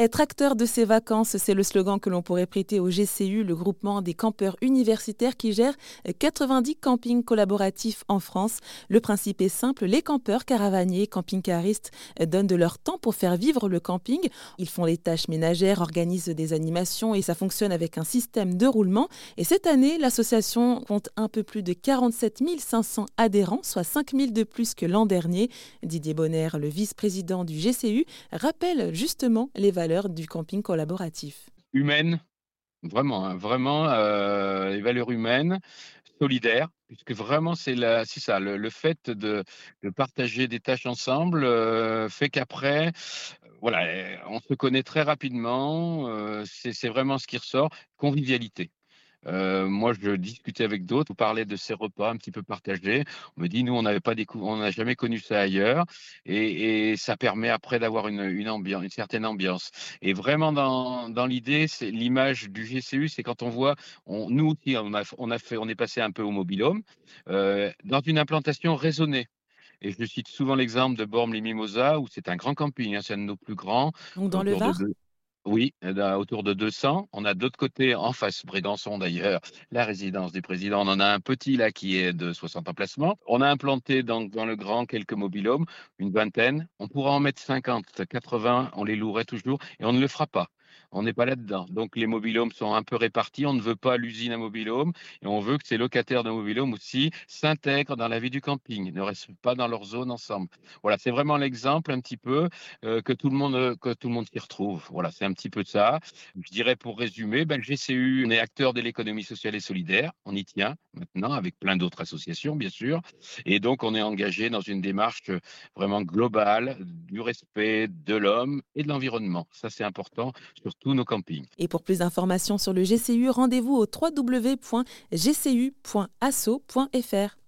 Être acteur de ses vacances, c'est le slogan que l'on pourrait prêter au GCU, le groupement des campeurs universitaires qui gère 90 campings collaboratifs en France. Le principe est simple, les campeurs, caravaniers, camping-caristes donnent de leur temps pour faire vivre le camping. Ils font les tâches ménagères, organisent des animations et ça fonctionne avec un système de roulement. Et cette année, l'association compte un peu plus de 47 500 adhérents, soit 5 000 de plus que l'an dernier. Didier Bonner, le vice-président du GCU, rappelle justement les valeurs du camping collaboratif Humaine, vraiment, hein, vraiment, euh, les valeurs humaines, solidaires, puisque vraiment c'est ça, le, fait de, partager des tâches ensemble euh, fait qu'après, voilà, on se connaît très rapidement, euh, c'est vraiment ce qui ressort, convivialité. Euh, moi, je discutais avec d'autres, on parlait de ces repas un petit peu partagés. On me dit, nous, on n'avait pas on n'a jamais connu ça ailleurs, et, ça permet après d'avoir une, une, ambiance, une certaine ambiance. Et vraiment, dans, dans l'idée, c'est l'image du GCU, c'est quand on voit, on, nous aussi, on a, on a fait, on est passé un peu au mobilhome, euh, dans une implantation raisonnée. Et je cite souvent l'exemple de Bormes-les-Mimosas, où c'est un grand camping, hein, c'est un de nos plus grands. Donc dans le Var? Oui, autour de 200. On a d'autre côté, en face, Brégançon d'ailleurs, la résidence du président. On en a un petit là qui est de 60 emplacements. On a implanté dans, dans le grand quelques mobilhomes, une vingtaine. On pourra en mettre 50, 80, on les louerait toujours et on ne le fera pas. On n'est pas là-dedans. Donc les mobilhomes sont un peu répartis. On ne veut pas l'usine à mobilhome et on veut que ces locataires de mobilhome aussi s'intègrent dans la vie du camping, ne restent pas dans leur zone ensemble. Voilà, c'est vraiment l'exemple un petit peu euh, que tout le monde que tout le monde s'y retrouve. Voilà, c'est un petit peu ça. Je dirais pour résumer, ben, le GCU, on est acteur de l'économie sociale et solidaire. On y tient maintenant avec plein d'autres associations, bien sûr. Et donc on est engagé dans une démarche vraiment globale du respect de l'homme et de l'environnement. Ça, c'est important, Et pour plus d'informations sur le GCU, rendez-vous au www.gcu.asso.fr.